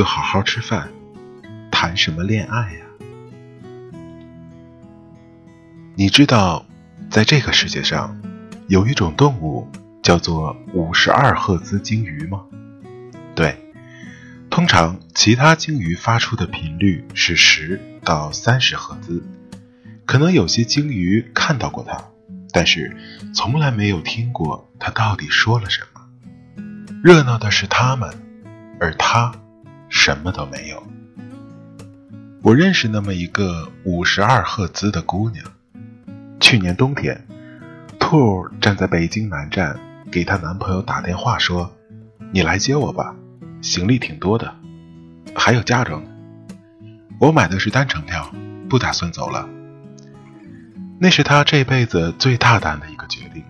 就好好吃饭，谈什么恋爱呀？你知道，在这个世界上，有一种动物叫做五十二赫兹鲸鱼吗？对，通常其他鲸鱼发出的频率是十到三十赫兹，可能有些鲸鱼看到过它，但是从来没有听过它到底说了什么。热闹的是它们，而它什么都没有。我认识那么一个五十二赫兹的姑娘。去年冬天，兔站在北京南站，给她男朋友打电话说：“你来接我吧，行李挺多的，还有嫁妆。我买的是单程票，不打算走了。”那是他这辈子最大胆的一个决定。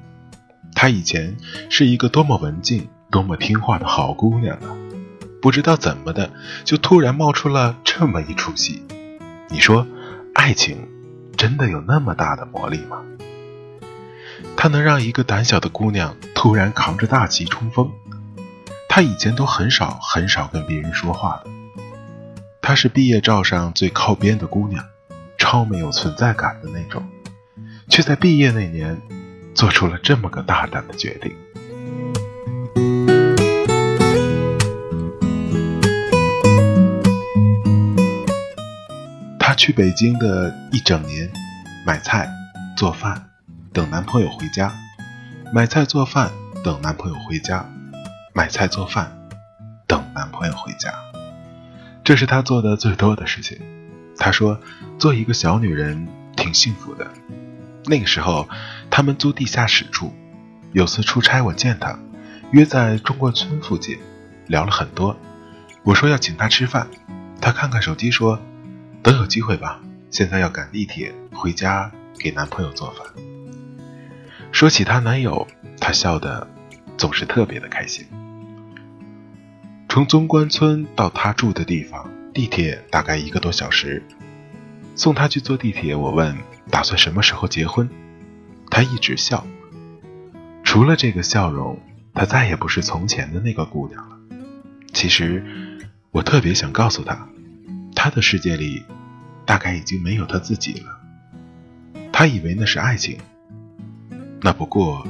她以前是一个多么文静、多么听话的好姑娘啊！不知道怎么的，就突然冒出了这么一出戏。你说，爱情？真的有那么大的魔力吗？它能让一个胆小的姑娘突然扛着大旗冲锋？她以前都很少很少跟别人说话的。她是毕业照上最靠边的姑娘，超没有存在感的那种，却在毕业那年做出了这么个大胆的决定。去北京的一整年，买菜、做饭，等男朋友回家；买菜做饭，等男朋友回家；买菜做饭，等男朋友回家。这是她做的最多的事情。她说：“做一个小女人挺幸福的。”那个时候，他们租地下室住。有次出差，我见她，约在中关村附近，聊了很多。我说要请她吃饭，她看看手机说。等有机会吧，现在要赶地铁回家给男朋友做饭。说起她男友，她笑得总是特别的开心。从中关村到她住的地方，地铁大概一个多小时。送她去坐地铁，我问打算什么时候结婚，她一直笑。除了这个笑容，她再也不是从前的那个姑娘了。其实，我特别想告诉她。他的世界里，大概已经没有他自己了。他以为那是爱情，那不过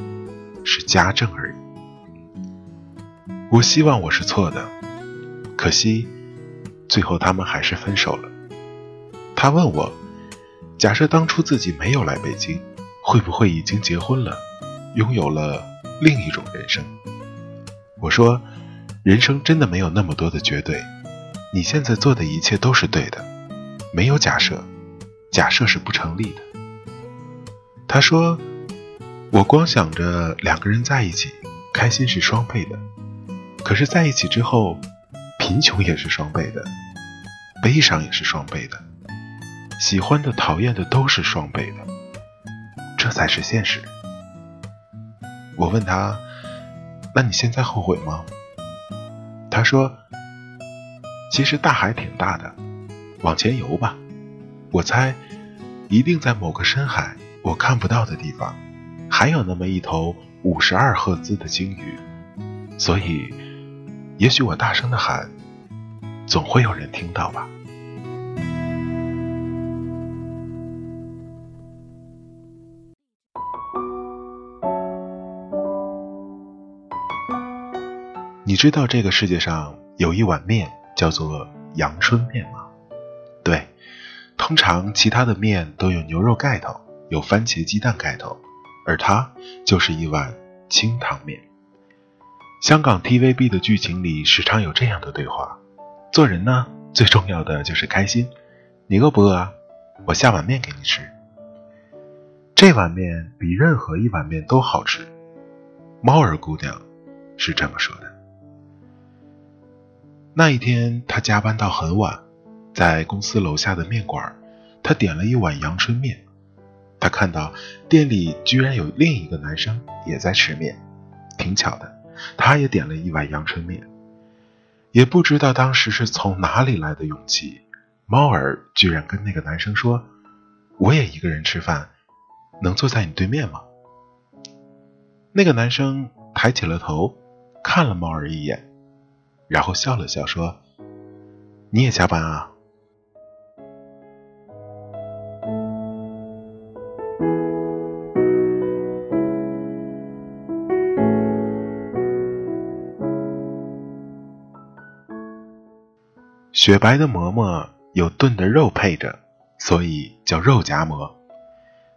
是家政而已。我希望我是错的，可惜最后他们还是分手了。他问我，假设当初自己没有来北京，会不会已经结婚了，拥有了另一种人生？我说，人生真的没有那么多的绝对。你现在做的一切都是对的，没有假设，假设是不成立的。他说：“我光想着两个人在一起，开心是双倍的，可是在一起之后，贫穷也是双倍的，悲伤也是双倍的，喜欢的、讨厌的都是双倍的，这才是现实。”我问他：“那你现在后悔吗？”他说。其实大海挺大的，往前游吧。我猜，一定在某个深海我看不到的地方，还有那么一头五十二赫兹的鲸鱼。所以，也许我大声的喊，总会有人听到吧。你知道这个世界上有一碗面？叫做阳春面吗？对，通常其他的面都有牛肉盖头，有番茄鸡蛋盖头，而它就是一碗清汤面。香港 TVB 的剧情里时常有这样的对话：做人呢，最重要的就是开心。你饿不饿啊？我下碗面给你吃。这碗面比任何一碗面都好吃。猫儿姑娘是这么说的。那一天，他加班到很晚，在公司楼下的面馆，他点了一碗阳春面。他看到店里居然有另一个男生也在吃面，挺巧的，他也点了一碗阳春面。也不知道当时是从哪里来的勇气，猫儿居然跟那个男生说：“我也一个人吃饭，能坐在你对面吗？”那个男生抬起了头，看了猫儿一眼。然后笑了笑说：“你也加班啊？雪白的馍馍有炖的肉配着，所以叫肉夹馍；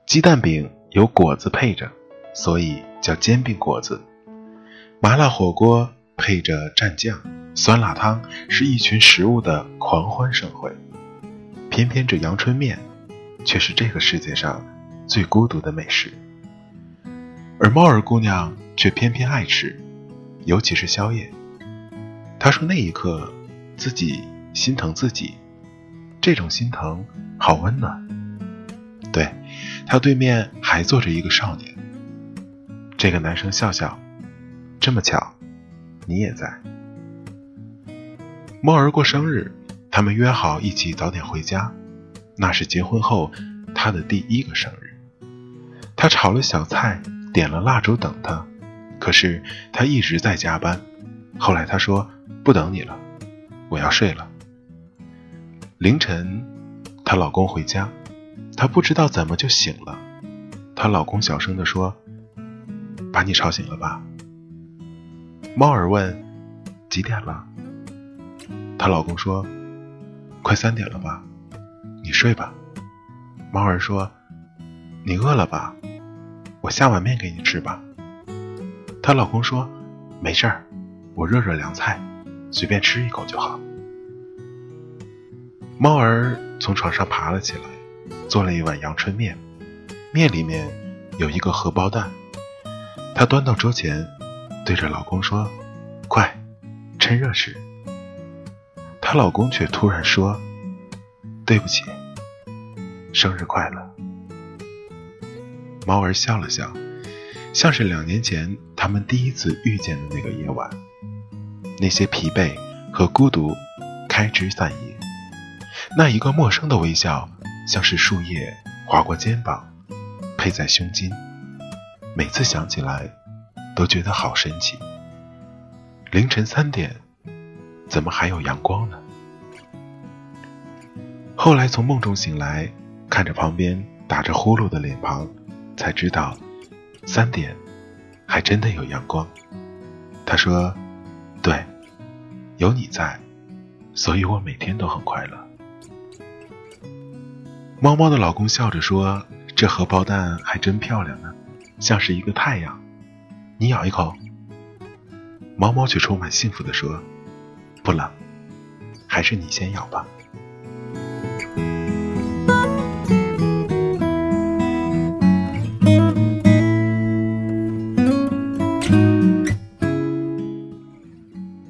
鸡蛋饼有果子配着，所以叫煎饼果子；麻辣火锅配着蘸酱，酸辣汤是一群食物的狂欢盛会。偏偏这阳春面，却是这个世界上最孤独的美食。而猫儿姑娘却偏偏爱吃，尤其是宵夜。她说那一刻，自己。心疼自己，这种心疼好温暖。对他对面还坐着一个少年。这个男生笑笑，这么巧，你也在。猫儿过生日，他们约好一起早点回家。那是结婚后他的第一个生日。他炒了小菜，点了蜡烛等他。可是他一直在加班。后来他说不等你了，我要睡了。凌晨，她老公回家，她不知道怎么就醒了。她老公小声地说：“把你吵醒了吧？”猫儿问：“几点了？”她老公说：“快三点了吧？你睡吧。”猫儿说：“你饿了吧？我下碗面给你吃吧。”她老公说：“没事儿，我热热凉菜，随便吃一口就好。”猫儿从床上爬了起来，做了一碗阳春面，面里面有一个荷包蛋。她端到桌前，对着老公说：“快，趁热吃。”她老公却突然说：“对不起，生日快乐。”猫儿笑了笑，像是两年前他们第一次遇见的那个夜晚，那些疲惫和孤独开枝散叶。那一个陌生的微笑，像是树叶划过肩膀，配在胸襟。每次想起来，都觉得好神奇。凌晨三点，怎么还有阳光呢？后来从梦中醒来，看着旁边打着呼噜的脸庞，才知道，三点，还真的有阳光。他说：“对，有你在，所以我每天都很快乐。”猫猫的老公笑着说：“这荷包蛋还真漂亮呢，像是一个太阳。你咬一口。”猫猫却充满幸福的说：“不冷，还是你先咬吧。”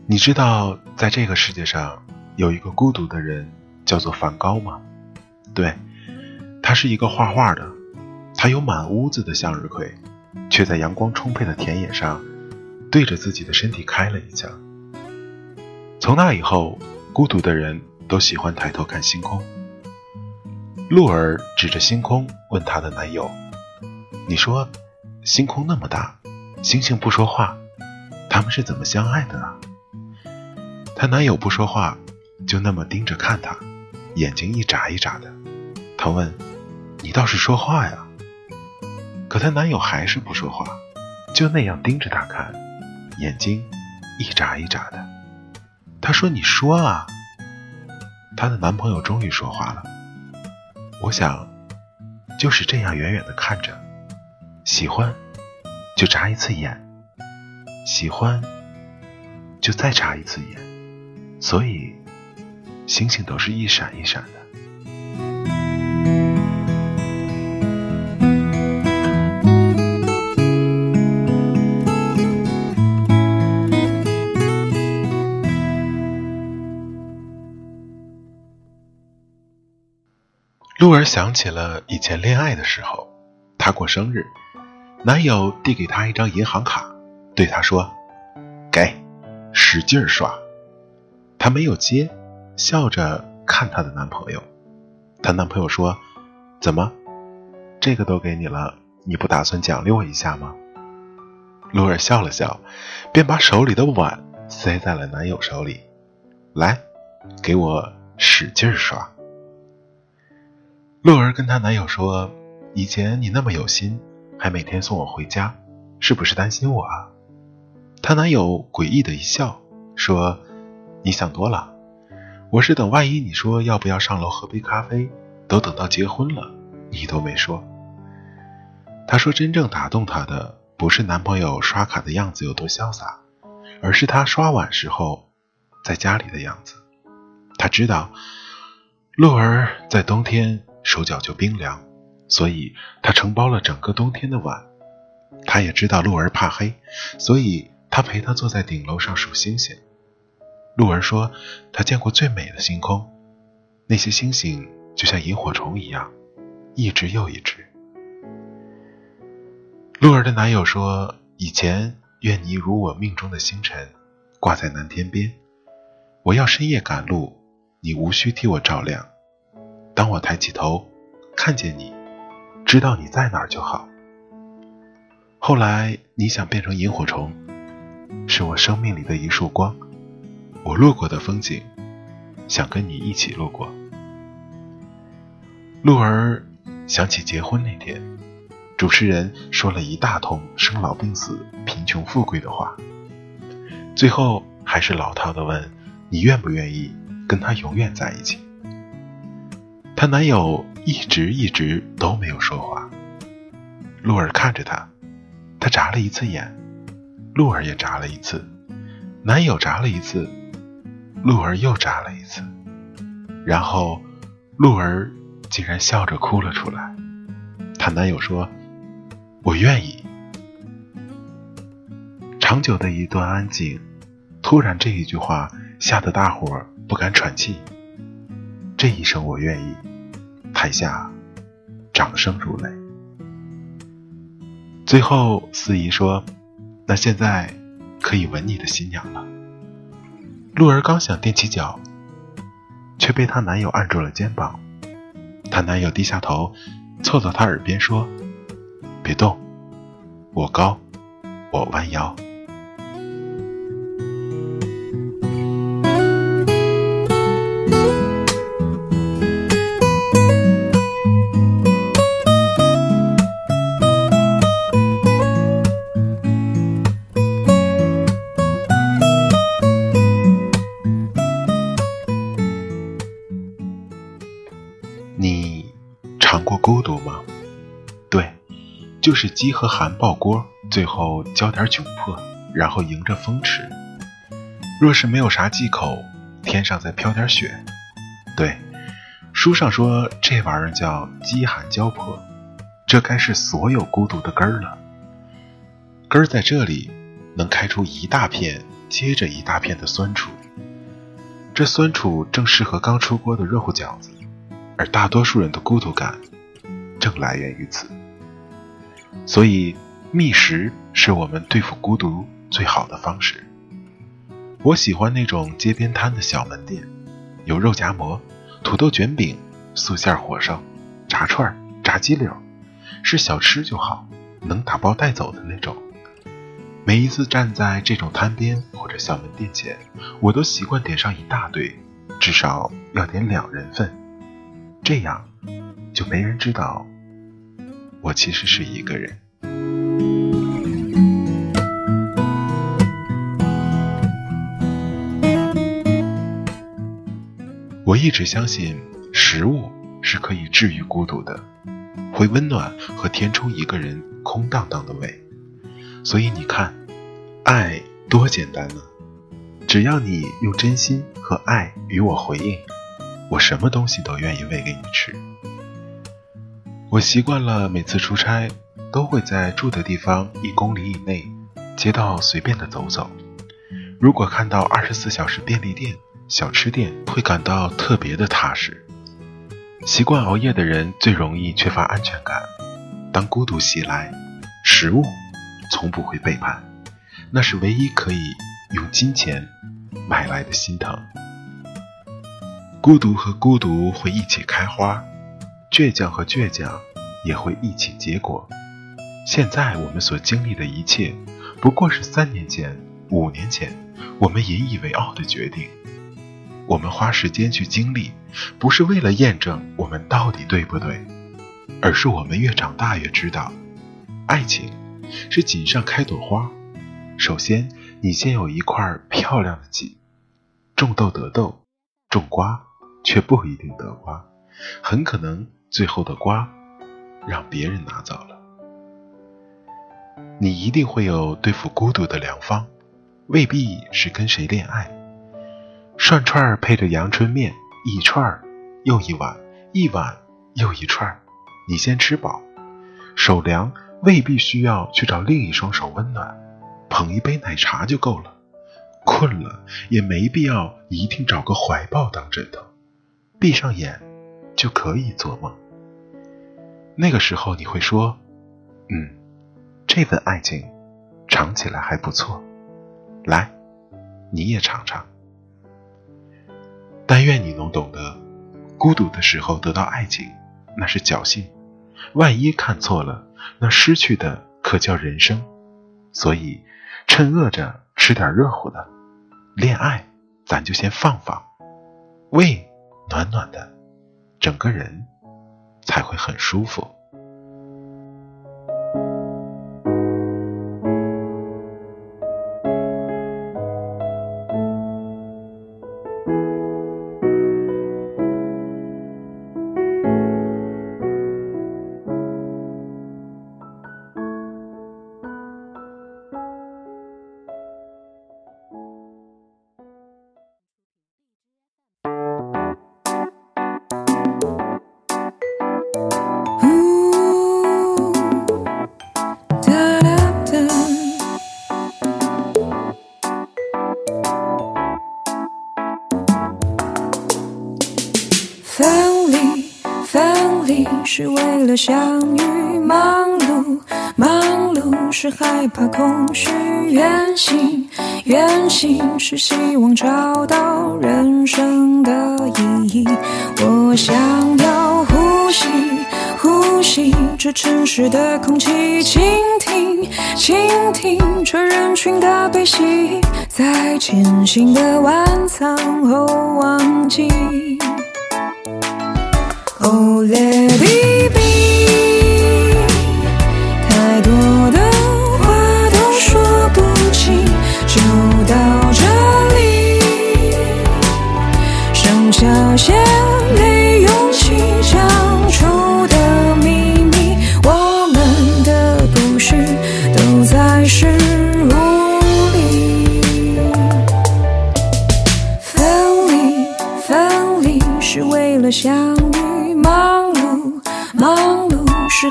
你知道，在这个世界上有一个孤独的人，叫做梵高吗？对。他是一个画画的，他有满屋子的向日葵，却在阳光充沛的田野上，对着自己的身体开了一枪。从那以后，孤独的人都喜欢抬头看星空。鹿儿指着星空问她的男友：“你说，星空那么大，星星不说话，他们是怎么相爱的啊？”她男友不说话，就那么盯着看她，眼睛一眨一眨的。她问。你倒是说话呀！可她男友还是不说话，就那样盯着她看，眼睛一眨一眨的。她说：“你说啊！”她的男朋友终于说话了：“我想就是这样远远的看着，喜欢就眨一次眼，喜欢就再眨一次眼，所以星星都是一闪一闪的。”露儿想起了以前恋爱的时候，她过生日，男友递给她一张银行卡，对她说：“给，使劲刷。”她没有接，笑着看她的男朋友。她男朋友说：“怎么，这个都给你了，你不打算奖励我一下吗？”露儿笑了笑，便把手里的碗塞在了男友手里：“来，给我使劲刷。洛儿跟她男友说：“以前你那么有心，还每天送我回家，是不是担心我啊？”她男友诡异的一笑，说：“你想多了，我是等万一你说要不要上楼喝杯咖啡，都等到结婚了，你都没说。”她说：“真正打动她的，不是男朋友刷卡的样子有多潇洒，而是他刷碗时候在家里的样子。他知道，洛儿在冬天手脚就冰凉，所以他承包了整个冬天的碗。他也知道鹿儿怕黑，所以。”他陪她坐在顶楼上数星星。鹿儿说，他见过最美的星空，那些星星就像萤火虫一样，一只又一只。鹿儿的男友说，以前愿你如我命中的星辰，挂在南天边。我要深夜赶路，你无需替我照亮。当我抬起头，看见你，知道你在哪儿就好。后来你想变成萤火虫。是我生命里的一束光，我路过的风景，想跟你一起路过。鹿儿想起结婚那天，主持人说了一大通生老病死、贫穷富贵的话，最后还是老套的问：“你愿不愿意跟他永远在一起？”她男友一直一直都没有说话。鹿儿看着他，他眨了一次眼。鹿儿也眨了一次，男友眨了一次，鹿儿又眨了一次，然后鹿儿竟然笑着哭了出来。她男友说：“我愿意。”长久的一段安静，突然这一句话吓得大伙不敢喘气。这一声“我愿意”，台下掌声如雷。最后司仪说。那现在可以吻你的新娘了。鹿儿刚想踮起脚，却被她男友按住了肩膀。她男友低下头，凑到她耳边说：“别动，我高，我弯腰。”就是饥和寒爆锅，最后浇点窘迫，然后迎着风吃。若是没有啥忌口，天上再飘点雪。对，书上说这玩意儿叫饥寒交迫，这该是所有孤独的根儿了。根儿在这里，能开出一大片接着一大片的酸楚。这酸楚正适合刚出锅的热乎饺子，而大多数人的孤独感，正来源于此。所以，觅食是我们对付孤独最好的方式。我喜欢那种街边摊的小门店，有肉夹馍、土豆卷饼、素馅火烧、炸串、炸鸡柳，是小吃就好，能打包带走的那种。每一次站在这种摊边或者小门店前，我都习惯点上一大堆，至少要点两人份，这样就没人知道。我其实是一个人。我一直相信食物是可以治愈孤独的，会温暖和填充一个人空荡荡的胃。所以你看，爱多简单呢！只要你用真心和爱与我回应，我什么东西都愿意喂给你吃。我习惯了，每次出差都会在住的地方一公里以内街道随便的走走。如果看到二十四小时便利店、小吃店，会感到特别的踏实。习惯熬夜的人最容易缺乏安全感。当孤独袭来，食物从不会背叛，那是唯一可以用金钱买来的心疼。孤独和孤独会一起开花。倔强和倔强也会一起结果。现在我们所经历的一切，不过是三年前、五年前我们引以为傲的决定。我们花时间去经历，不是为了验证我们到底对不对，而是我们越长大越知道，爱情是锦上开朵花。首先，你先有一块漂亮的锦，种豆得豆，种瓜却不一定得瓜，很可能最后的瓜让别人拿走了。你一定会有对付孤独的良方，未必是跟谁恋爱。涮串配着阳春面，一串又一碗，一碗又一串，你先吃饱，手凉未必需要去找另一双手温暖，捧一杯奶茶就够了。困了也没必要一定找个怀抱当枕头，闭上眼就可以做梦。那个时候你会说：“嗯，这份爱情尝起来还不错。”来，你也尝尝。但愿你能懂得，孤独的时候得到爱情，那是侥幸；万一看错了，那失去的可叫人生。所以，趁饿着吃点热乎的，恋爱咱就先放放，胃暖暖的，整个人才会很舒服。是为了相遇，忙碌忙碌是害怕空虚，远行远行是希望找到人生的意义。我想要呼吸呼吸这城市的空气，倾听倾听这人群的悲喜，在艰辛的晚餐后忘记。Oh, let it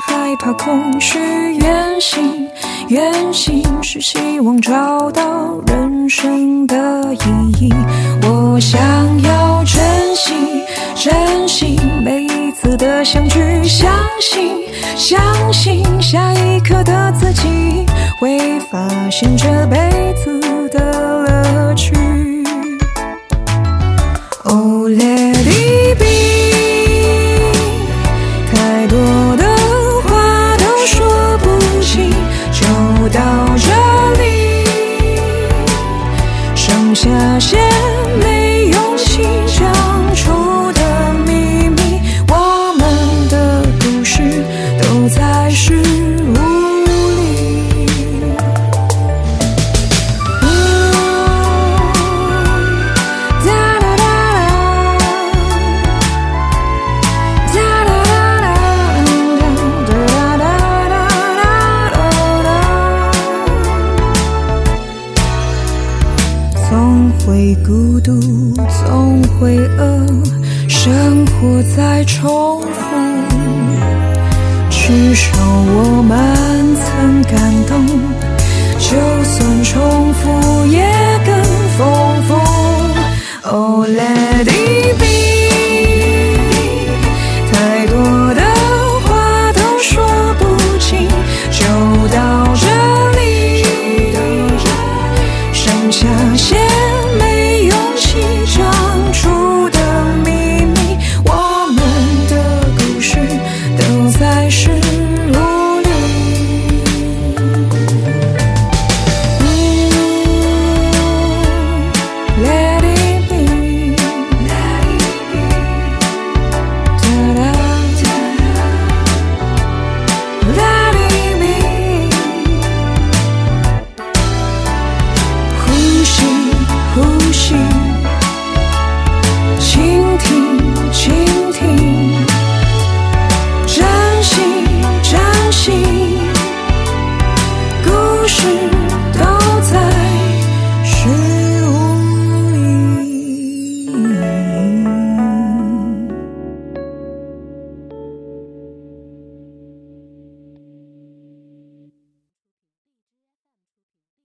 害怕空虚；远行，远行是希望找到人生的意义。我想要珍惜，珍惜每一次的相聚，相信，相信下一刻的自己会发现这辈子的乐趣。那些